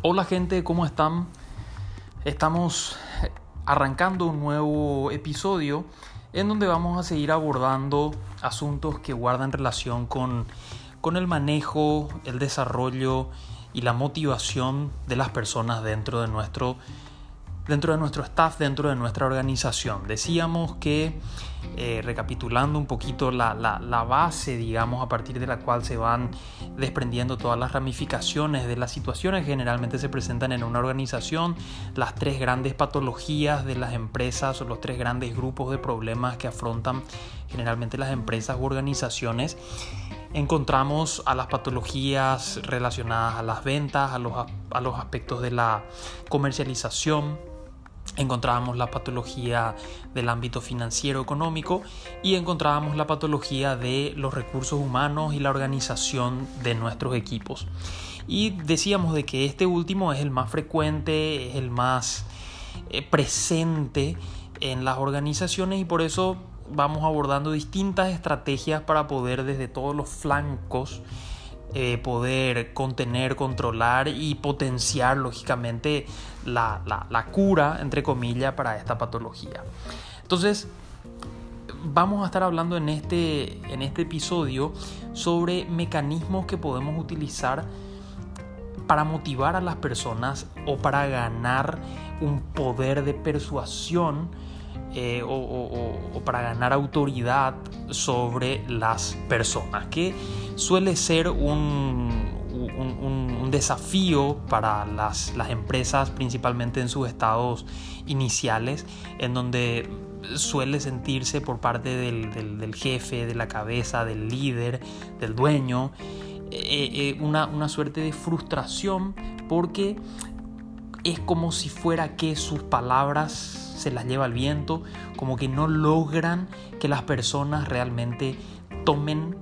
Hola gente, ¿cómo están? Estamos arrancando un nuevo episodio en donde vamos a seguir abordando asuntos que guardan relación con, con el manejo, el desarrollo y la motivación de las personas dentro de nuestro dentro de nuestro staff, dentro de nuestra organización. Decíamos que, eh, recapitulando un poquito la, base, digamos, a partir de la cual se van desprendiendo todas las ramificaciones de las situaciones generalmente se presentan en una organización, las tres grandes patologías de las empresas o los tres grandes grupos de problemas que afrontan generalmente las empresas u organizaciones encontramos a las patologías relacionadas a las ventas, a los, a los aspectos de la comercialización, encontrábamos la patología del ámbito financiero económico y encontrábamos la patología de los recursos humanos y la organización de nuestros equipos. Y decíamos de que este último es el más frecuente, es el más eh, presente en las organizaciones y por eso vamos abordando distintas estrategias para poder desde todos los flancos eh, poder contener, controlar y potenciar lógicamente la, cura, entre comillas, para esta patología. Entonces, vamos a estar hablando en este, en este episodio sobre mecanismos que podemos utilizar para motivar a las personas o para ganar un poder de persuasión eh, o, para ganar autoridad sobre las personas, que suele ser un, desafío para las, empresas, principalmente en sus estados iniciales, en donde suele sentirse por parte del, jefe, de la cabeza, del líder, del dueño, eh, eh, una, una suerte de frustración porque es como si fuera que sus palabras se las lleva el viento, como que no logran que las personas realmente tomen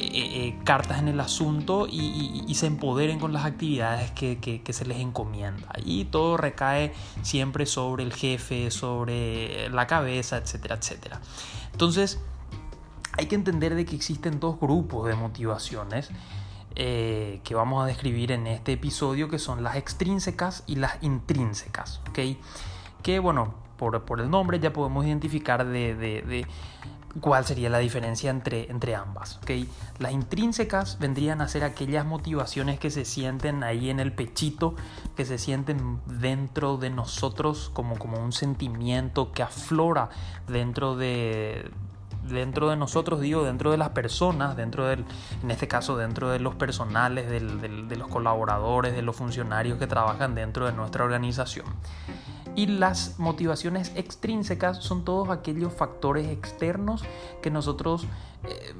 eh, eh, cartas en el asunto y, se empoderen con las actividades que, se les encomienda. Y todo recae siempre sobre el jefe, sobre la cabeza, etcétera, etcétera. Entonces, hay que entender de que existen dos grupos de motivaciones. Eh, que vamos a describir en este episodio que son las extrínsecas y las intrínsecas, ¿ok? Que bueno, por, el nombre ya podemos identificar de, cuál sería la diferencia entre, entre ambas. ¿okay? Las intrínsecas vendrían a ser aquellas motivaciones que se sienten ahí en el pechito, que se sienten dentro de nosotros como, como un sentimiento que aflora dentro de, dentro de nosotros, digo, dentro de las personas, dentro del, en este caso, dentro de los personales, de los colaboradores, de los funcionarios que trabajan dentro de nuestra organización. Y las motivaciones extrínsecas son todos aquellos factores externos que nosotros eh,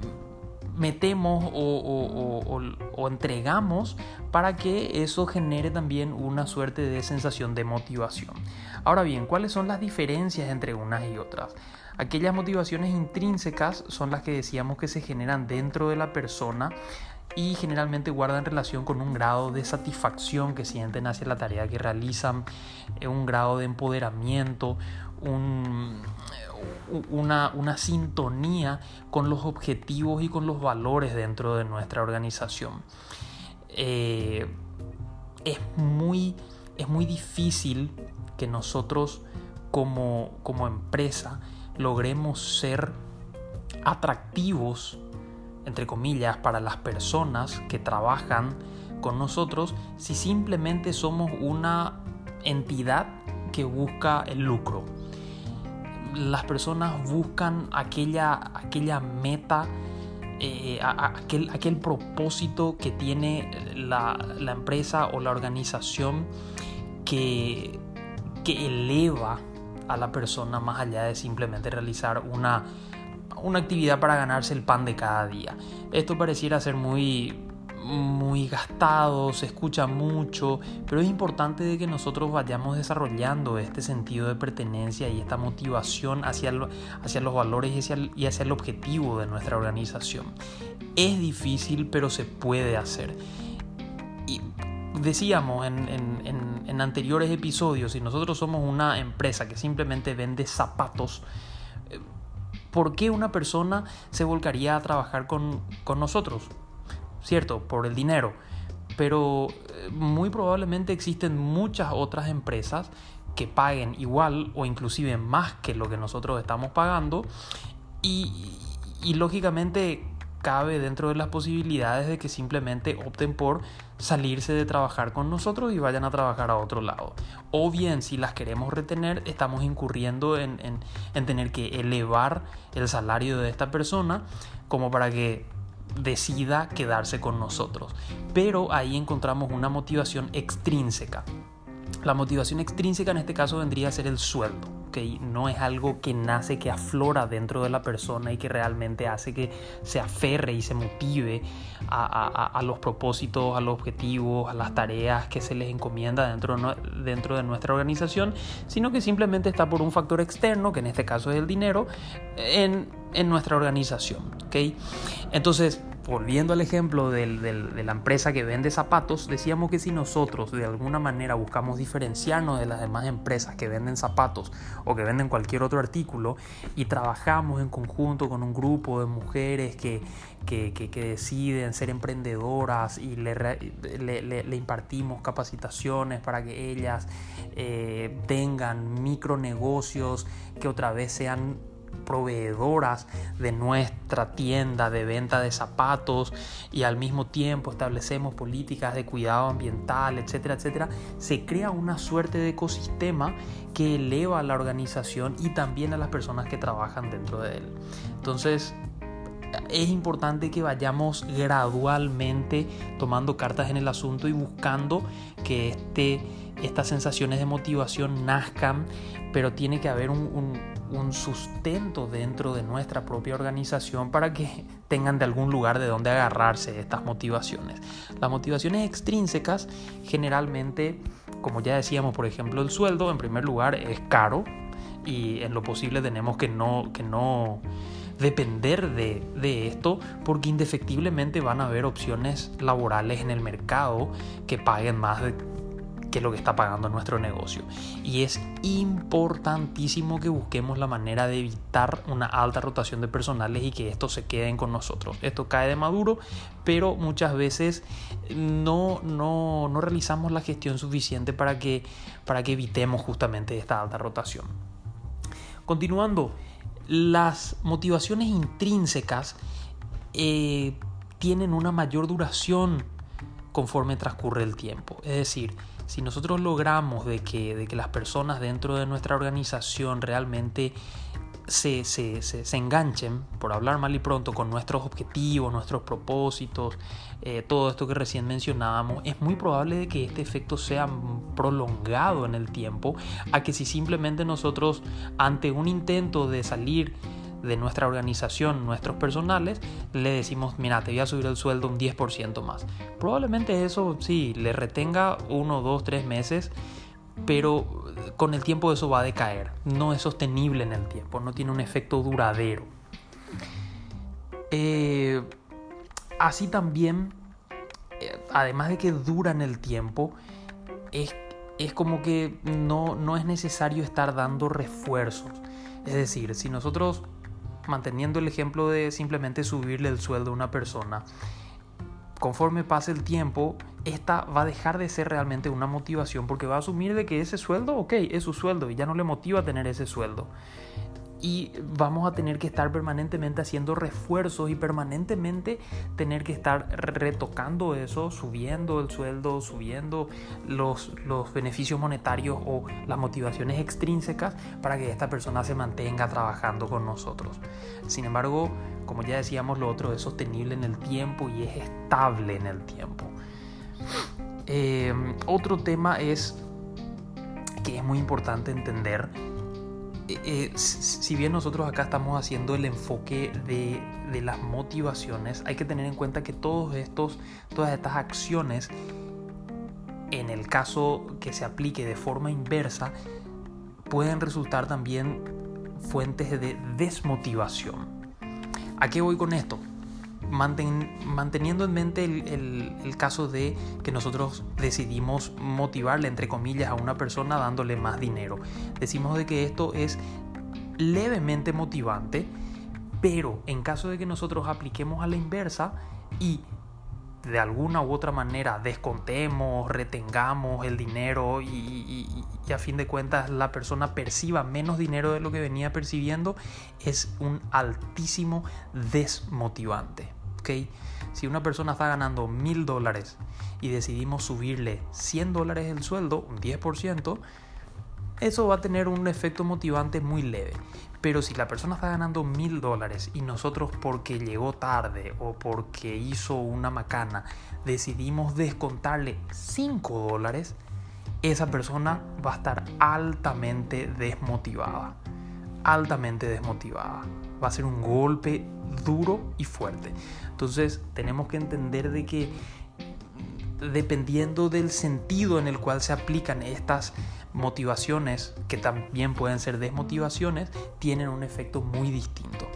metemos o, entregamos para que eso genere también una suerte de sensación de motivación. Ahora bien, ¿cuáles son las diferencias entre unas y otras? Aquellas motivaciones intrínsecas son las que decíamos que se generan dentro de la persona y generalmente guardan relación con un grado de satisfacción que sienten hacia la tarea que realizan, eh, un grado de empoderamiento, una, sintonía con los objetivos y con los valores dentro de nuestra organización. Eh, es, muy, es muy difícil que nosotros como, como empresa logremos ser atractivos entre comillas, para las personas que trabajan con nosotros si simplemente somos una entidad que busca el lucro. Las personas buscan aquella, aquella meta, eh, aquel, aquel, propósito que tiene la, la, empresa o la organización que, que eleva a la persona más allá de simplemente realizar una una actividad para ganarse el pan de cada día. Esto pareciera ser muy muy gastado, se escucha mucho, pero es importante de que nosotros vayamos desarrollando este sentido de pertenencia y esta motivación hacia, hacia los valores y hacia, el objetivo de nuestra organización. Es difícil, pero se puede hacer. Y decíamos en anteriores episodios, si nosotros somos una empresa que simplemente vende zapatos, ¿por qué una persona se volcaría a trabajar con, nosotros? ¿Cierto? Por el dinero. pero eh, muy probablemente existen muchas otras empresas que paguen igual o inclusive más que lo que nosotros estamos pagando y, y lógicamente cabe dentro de las posibilidades de que simplemente opten por salirse de trabajar con nosotros y vayan a trabajar a otro lado. O bien, si las queremos retener, estamos incurriendo en, en, tener que elevar el salario de esta persona como para que decida quedarse con nosotros. Pero ahí encontramos una motivación extrínseca. La motivación extrínseca en este caso vendría a ser el sueldo que no es algo que nace, que aflora dentro de la persona y que realmente hace que se aferre y se motive a, los propósitos, a los objetivos, a las tareas que se les encomienda dentro, dentro de nuestra organización, sino que simplemente está por un factor externo, que en este caso es el dinero, en, en nuestra organización. ¿okay? Entonces, volviendo al ejemplo de la empresa que vende zapatos, decíamos que si nosotros de alguna manera buscamos diferenciarnos de las demás empresas que venden zapatos o que venden cualquier otro artículo y trabajamos en conjunto con un grupo de mujeres que, deciden ser emprendedoras y le, le, impartimos capacitaciones para que ellas eh, tengan micronegocios que otra vez sean proveedoras de nuestra tienda de venta de zapatos y al mismo tiempo establecemos políticas de cuidado ambiental, etcétera, etcétera, se crea una suerte de ecosistema que eleva a la organización y también a las personas que trabajan dentro de él. Entonces, es importante que vayamos gradualmente tomando cartas en el asunto y buscando que este, estas sensaciones de motivación nazcan, pero tiene que haber un, sustento dentro de nuestra propia organización para que tengan de algún lugar de donde agarrarse estas motivaciones. Las motivaciones extrínsecas generalmente, como ya decíamos, por ejemplo, el sueldo en primer lugar es caro y en lo posible tenemos que no, que no depender de, de, esto porque indefectiblemente van a haber opciones laborales en el mercado que paguen más que lo que está pagando nuestro negocio. Y es importantísimo que busquemos la manera de evitar una alta rotación de personales y que estos se queden con nosotros. Esto cae de maduro, pero muchas veces no, no, no realizamos la gestión suficiente para que, para que evitemos justamente esta alta rotación. Continuando, las motivaciones intrínsecas eh, tienen una mayor duración conforme transcurre el tiempo. Es decir, si nosotros logramos de que, de que las personas dentro de nuestra organización realmente se, se, se, enganchen, por hablar mal y pronto, con nuestros objetivos, nuestros propósitos, eh, todo esto que recién mencionábamos, es muy probable de que este efecto sea prolongado en el tiempo a que si simplemente nosotros ante un intento de salir de nuestra organización, nuestros personales, le decimos, mira, te voy a subir el sueldo un 10% más. Probablemente eso sí, le retenga uno, dos, tres meses, pero con el tiempo eso va a decaer. No es sostenible en el tiempo, no tiene un efecto duradero. Eh, así también, eh, además de que dura en el tiempo, es, es como que no, no es necesario estar dando refuerzos. Es decir, si nosotros manteniendo el ejemplo de simplemente subirle el sueldo a una persona, conforme pase el tiempo, esta va a dejar de ser realmente una motivación porque va a asumir de que ese sueldo, ok, es su sueldo y ya no le motiva tener ese sueldo y vamos a tener que estar permanentemente haciendo refuerzos y permanentemente tener que estar retocando eso, subiendo el sueldo, subiendo los, los beneficios monetarios o las motivaciones extrínsecas para que esta persona se mantenga trabajando con nosotros. Sin embargo, como ya decíamos, lo otro es sostenible en el tiempo y es estable en el tiempo. Eh, otro tema es que es muy importante entender eh, eh, si bien nosotros acá estamos haciendo el enfoque de, de, las motivaciones, hay que tener en cuenta que todos estos, todas estas acciones, en el caso que se aplique de forma inversa, pueden resultar también fuentes de desmotivación. ¿A qué voy con esto? Manteniendo en mente el, caso de que nosotros decidimos motivarle, entre comillas, a una persona dándole más dinero. Decimos de que esto es levemente motivante, pero en caso de que nosotros apliquemos a la inversa y de alguna u otra manera descontemos, retengamos el dinero y, a fin de cuentas la persona perciba menos dinero de lo que venía percibiendo, es un altísimo desmotivante. ¿Okay? Si una persona está ganando mil dólares y decidimos subirle 100 dólares el sueldo, un 10%, eso va a tener un efecto motivante muy leve. Pero si la persona está ganando mil dólares y nosotros porque llegó tarde o porque hizo una macana decidimos descontarle 5 dólares, esa persona va a estar altamente desmotivada. Altamente desmotivada. Va a ser un golpe duro y fuerte. Entonces tenemos que entender de que dependiendo del sentido en el cual se aplican estas motivaciones, que también pueden ser desmotivaciones, tienen un efecto muy distinto.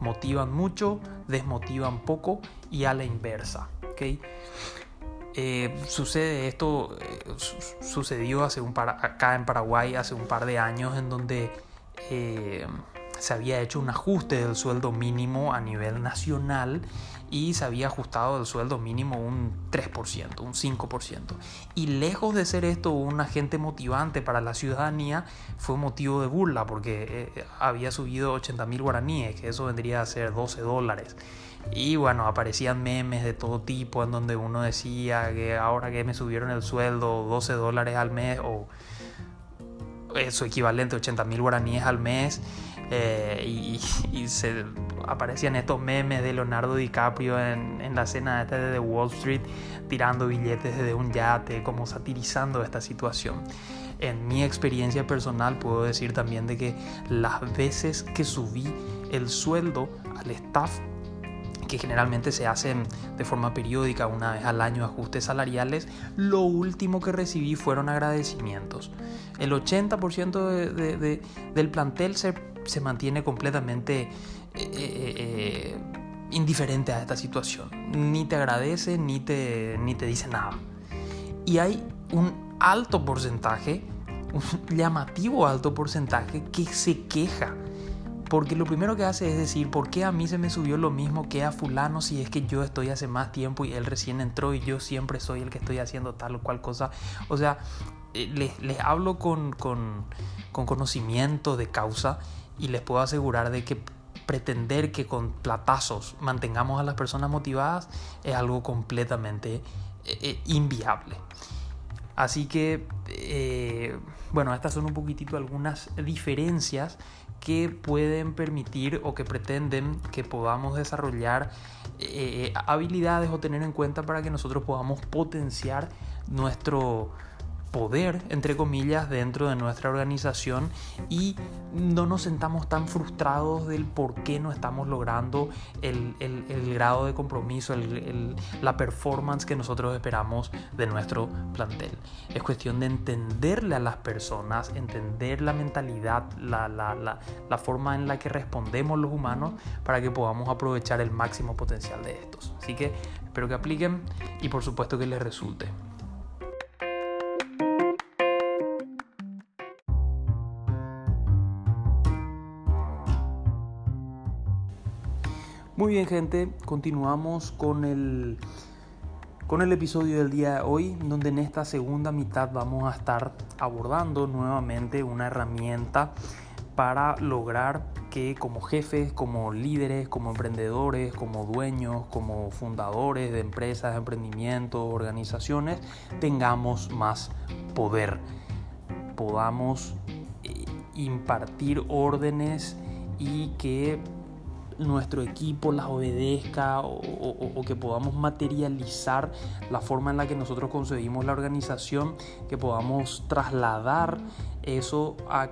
Motivan mucho, desmotivan poco y a la inversa. ¿okay? Eh, sucede esto, eh, sucedió hace un par, acá en Paraguay hace un par de años en donde eh, se había hecho un ajuste del sueldo mínimo a nivel nacional y se había ajustado el sueldo mínimo un 3%, un 5%. Y lejos de ser esto un agente motivante para la ciudadanía, fue motivo de burla porque eh, había subido 80 mil guaraníes, que eso vendría a ser 12 dólares. Y bueno, aparecían memes de todo tipo en donde uno decía que ahora que me subieron el sueldo 12 dólares al mes o eso equivalente a 80 mil guaraníes al mes eh, y, se aparecían estos memes de Leonardo DiCaprio en, en la escena esta de Wall Street tirando billetes desde un yate, como satirizando esta situación. En mi experiencia personal puedo decir también de que las veces que subí el sueldo al staff que generalmente se hacen de forma periódica, una vez al año, ajustes salariales, lo último que recibí fueron agradecimientos. El 80% del plantel se se mantiene completamente eh, eh, indiferente a esta situación. Ni te agradece ni te, ni te dice nada. Y hay un alto porcentaje, un llamativo alto porcentaje que se queja. Porque lo primero que hace es decir, ¿por qué a mí se me subió lo mismo que a fulano si es que yo estoy hace más tiempo y él recién entró y yo siempre soy el que estoy haciendo tal o cual cosa? O sea, les, les hablo con, con, con conocimiento de causa y les puedo asegurar de que pretender que con platazos mantengamos a las personas motivadas es algo completamente eh, eh, inviable. Así que, eh, bueno, estas son un poquitito algunas diferencias que pueden permitir o que pretenden que podamos desarrollar habilidades o tener en cuenta para que nosotros podamos potenciar nuestro, poder, entre comillas, dentro de nuestra organización y no nos sentamos tan frustrados del por qué no estamos logrando el, grado de compromiso, la performance que nosotros esperamos de nuestro plantel. Es cuestión de entenderle a las personas, entender la mentalidad, la, la forma en la que respondemos los humanos para que podamos aprovechar el máximo potencial de estos. Así que espero que apliquen y por supuesto que les resulte. Muy bien gente, continuamos con el, con el episodio del día de hoy, donde en esta segunda mitad vamos a estar abordando nuevamente una herramienta para lograr que como jefes, como líderes, como emprendedores, como dueños, como fundadores de empresas, emprendimientos, organizaciones, tengamos más poder, podamos eh, impartir órdenes y que nuestro equipo las obedezca o, que podamos materializar la forma en la que nosotros concebimos la organización, que podamos trasladar eso a,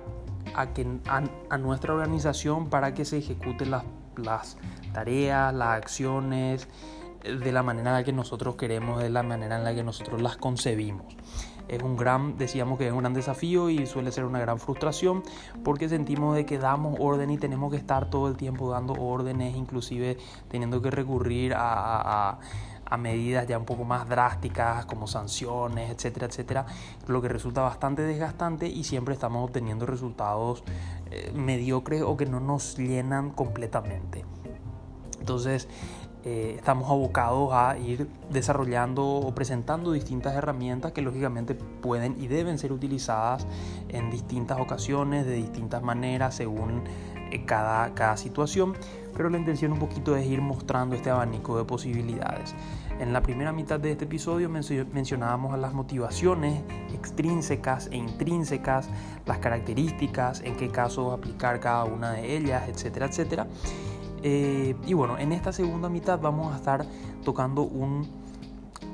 que, a, nuestra organización para que se ejecuten las, las tareas, las acciones de la manera en la que nosotros queremos, de la manera en la que nosotros las concebimos es un gran, decíamos que es un gran desafío y suele ser una gran frustración porque sentimos de que damos orden y tenemos que estar todo el tiempo dando órdenes, inclusive teniendo que recurrir a, medidas ya un poco más drásticas como sanciones, etcétera, etcétera, lo que resulta bastante desgastante y siempre estamos obteniendo resultados eh, mediocres o que no nos llenan completamente. Entonces, eh, estamos abocados a ir desarrollando o presentando distintas herramientas que lógicamente pueden y deben ser utilizadas en distintas ocasiones, de distintas maneras, según eh, cada, cada situación, pero la intención un poquito es ir mostrando este abanico de posibilidades. En la primera mitad de este episodio mencionábamos las motivaciones extrínsecas e intrínsecas, las características, en qué caso aplicar cada una de ellas, etcétera, etcétera. Eh, y bueno, en esta segunda mitad vamos a estar tocando un,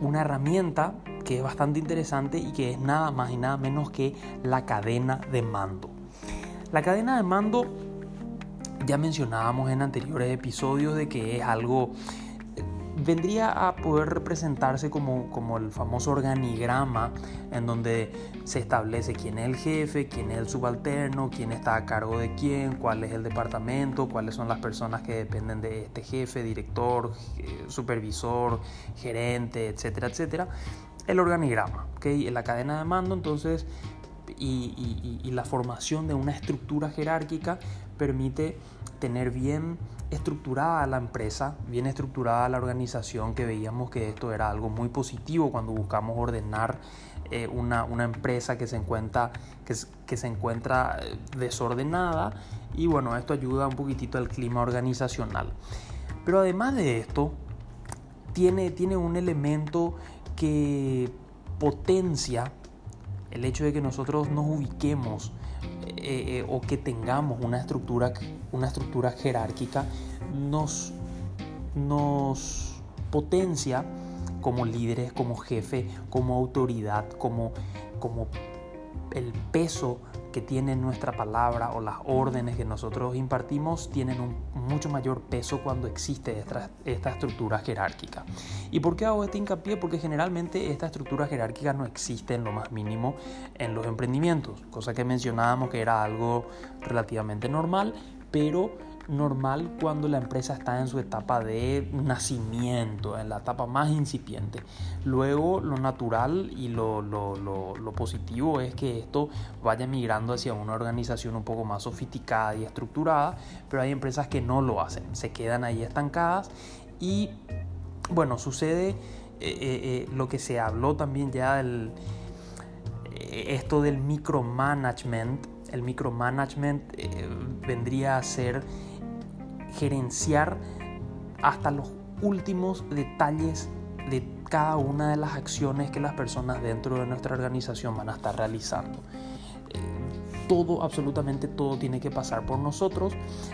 una herramienta que es bastante interesante y que es nada más y nada menos que la cadena de mando. La cadena de mando ya mencionábamos en anteriores episodios de que es algo vendría a poder representarse como, como, el famoso organigrama en donde se establece quién es el jefe, quién es el subalterno, quién está a cargo de quién, cuál es el departamento, cuáles son las personas que dependen de este jefe, director, supervisor, gerente, etcétera, etcétera. El organigrama, ¿ok? La cadena de mando entonces y la formación de una estructura jerárquica permite tener bien estructurada la empresa, bien estructurada la organización, que veíamos que esto era algo muy positivo cuando buscamos ordenar eh, una, empresa que se encuentra, que se encuentra eh, desordenada y bueno, esto ayuda un poquitito al clima organizacional. Pero además de esto, tiene, tiene un elemento que potencia el hecho de que nosotros nos ubiquemos eh, eh, o que tengamos una estructura, una estructura jerárquica nos, nos potencia como líderes, como jefe, como autoridad, como, como el peso que tiene nuestra palabra o las órdenes que nosotros impartimos tienen un mucho mayor peso cuando existe esta, esta estructura jerárquica. ¿Y por qué hago este hincapié? Porque generalmente esta estructura jerárquica no existe en lo más mínimo en los emprendimientos, cosa que mencionábamos que era algo relativamente normal, pero normal cuando la empresa está en su etapa de nacimiento, en la etapa más incipiente. Luego lo natural y lo, positivo es que esto vaya migrando hacia una organización un poco más sofisticada y estructurada, pero hay empresas que no lo hacen, se quedan ahí estancadas y bueno, sucede eh, eh, eh, lo que se habló también ya del esto del micromanagement el micromanagement vendría a ser gerenciar hasta los últimos detalles de cada una de las acciones que las personas dentro de nuestra organización van a estar realizando. Eh, todo, absolutamente todo tiene que pasar por nosotros.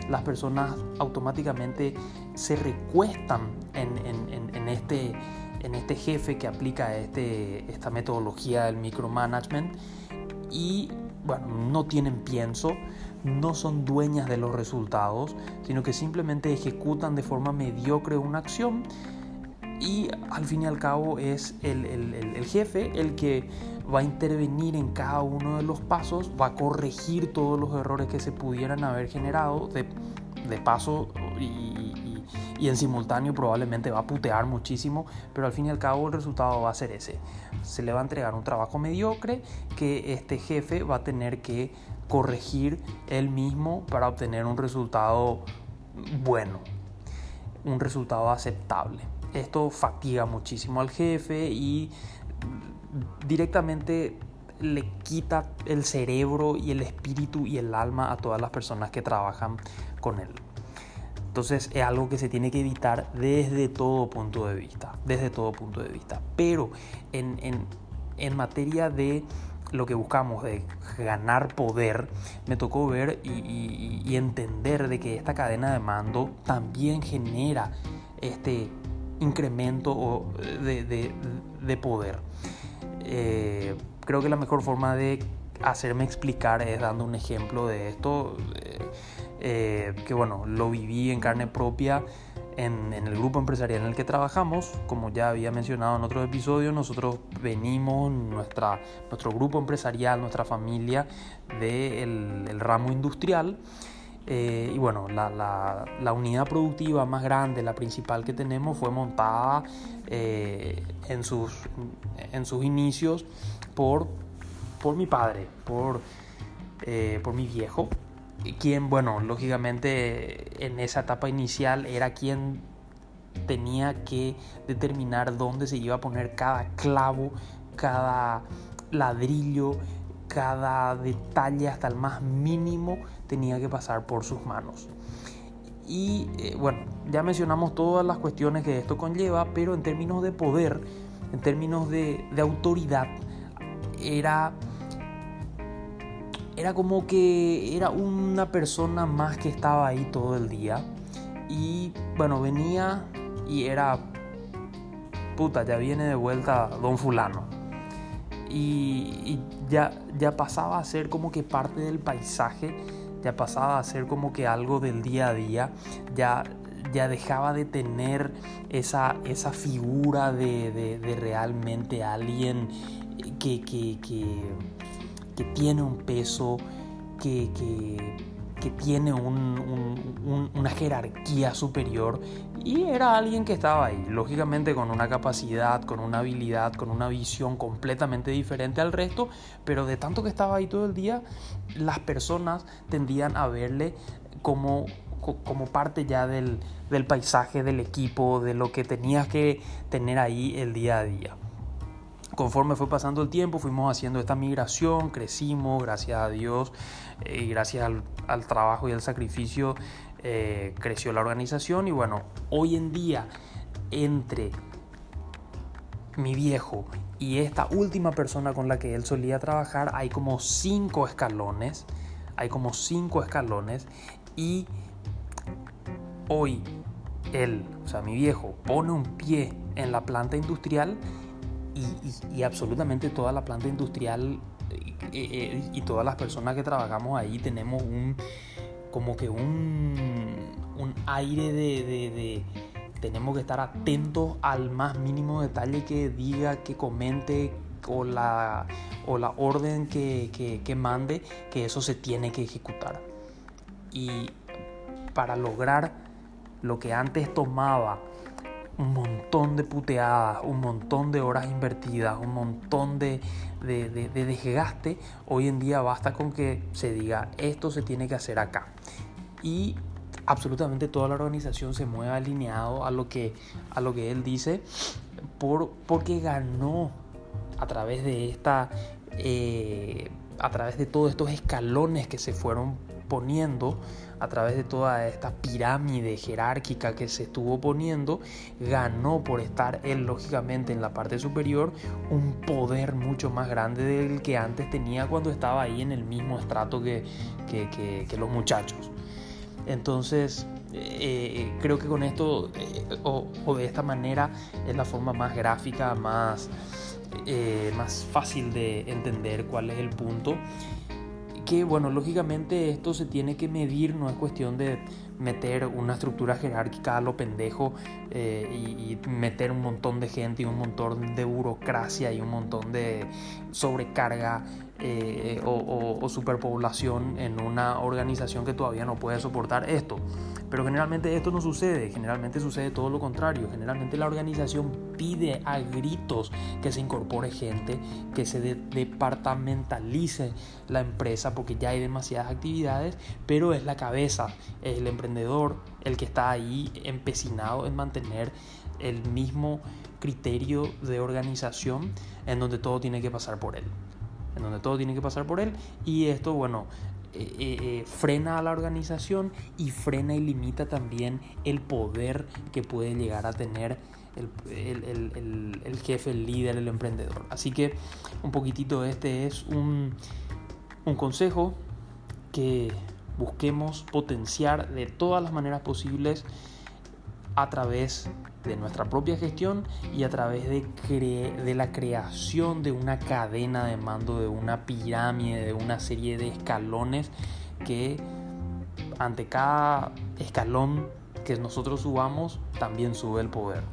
Las personas automáticamente se recuestan en, este, en este jefe que aplica este, esta metodología del micromanagement y bueno, no tienen pienso, no son dueñas de los resultados, sino que simplemente ejecutan de forma mediocre una acción y al fin y al cabo es el, jefe el que va a intervenir en cada uno de los pasos, va a corregir todos los errores que se pudieran haber generado de, paso y, y, en simultáneo probablemente va a putear muchísimo, pero al fin y al cabo el resultado va a ser ese. Se le va a entregar un trabajo mediocre que este jefe va a tener que corregir él mismo para obtener un resultado bueno, un resultado aceptable. Esto fatiga muchísimo al jefe y directamente le quita el cerebro y el espíritu y el alma a todas las personas que trabajan con él. Entonces es algo que se tiene que evitar desde todo punto de vista, desde todo punto de vista. Pero en, en, en materia de lo que buscamos de ganar poder, me tocó ver y, entender de que esta cadena de mando también genera este incremento de, poder. Eh, creo que la mejor forma de hacerme explicar es dando un ejemplo de esto, eh, eh, que bueno, lo viví en carne propia en, el grupo empresarial en el que trabajamos. Como ya había mencionado en otros episodios, nosotros venimos, nuestra, nuestro grupo empresarial, nuestra familia del el ramo industrial. Eh, y bueno, la, la, unidad productiva más grande, la principal que tenemos, fue montada eh, en, sus, en sus inicios por, por mi padre, por, eh, por mi viejo, quien, bueno, lógicamente en esa etapa inicial era quien tenía que determinar dónde se iba a poner cada clavo, cada ladrillo, cada detalle hasta el más mínimo tenía que pasar por sus manos. Y eh, bueno, ya mencionamos todas las cuestiones que esto conlleva, pero en términos de poder, en términos de, de autoridad, era, era como que era una persona más que estaba ahí todo el día. Y bueno, venía y era, puta, ya viene de vuelta don fulano. Y, ya, ya pasaba a ser como que parte del paisaje, ya pasaba a ser como que algo del día a día, ya, ya dejaba de tener esa, esa figura de, de, realmente alguien que, que, que, que, tiene un peso, que, que tiene una jerarquía superior. Y era alguien que estaba ahí, lógicamente con una capacidad, con una habilidad, con una visión completamente diferente al resto, pero de tanto que estaba ahí todo el día, las personas tendían a verle como, como parte ya del, del paisaje, del equipo, de lo que tenías que tener ahí el día a día conforme fue pasando el tiempo, fuimos haciendo esta migración, crecimos, gracias a Dios, y gracias al, trabajo y al sacrificio, eh, creció la organización. Y bueno, hoy en día, entre mi viejo y esta última persona con la que él solía trabajar, hay como cinco escalones. Hay como cinco escalones. Y hoy él, o sea, mi viejo, pone un pie en la planta industrial y, absolutamente toda la planta industrial eh, eh, y todas las personas que trabajamos ahí tenemos un como que un, un aire de, tenemos que estar atentos al más mínimo detalle que diga, que comente o la, o la orden que, que, que mande, que eso se tiene que ejecutar. Y para lograr lo que antes tomaba un montón de puteadas, un montón de horas invertidas, un montón de, de, desgaste, hoy en día basta con que se diga esto se tiene que hacer acá. Y absolutamente toda la organización se mueve alineado a lo que, a lo que él dice por, porque ganó a través de esta... Eh, a través de todos estos escalones que se fueron poniendo a través de toda esta pirámide jerárquica que se estuvo poniendo, ganó por estar él lógicamente en la parte superior un poder mucho más grande del que antes tenía cuando estaba ahí en el mismo estrato que, que, los muchachos. Entonces, eh, creo que con esto eh, o, de esta manera es la forma más gráfica, más, eh, más fácil de entender cuál es el punto que, bueno, lógicamente esto se tiene que medir, no es cuestión de meter una estructura jerárquica a lo pendejo eh, y, meter un montón de gente y un montón de burocracia y un montón de sobrecarga eh, o, superpoblación en una organización que todavía no puede soportar esto. Pero generalmente esto no sucede, generalmente sucede todo lo contrario. Generalmente la organización pide a gritos que se incorpore gente, que se departamentalice la empresa porque ya hay demasiadas actividades, pero es la cabeza, es el emprendedor el que está ahí empecinado en mantener el mismo criterio de organización en donde todo tiene que pasar por él en donde todo tiene que pasar por él y esto, bueno, eh, eh, eh, frena a la organización y frena y limita también el poder que puede llegar a tener el, jefe, el líder, el emprendedor. Así que un poquitito este es un, un consejo que busquemos potenciar de todas las maneras posibles a través de nuestra propia gestión y a través de, de la creación de una cadena de mando, de una pirámide, de una serie de escalones que ante cada escalón que nosotros subamos también sube el poder.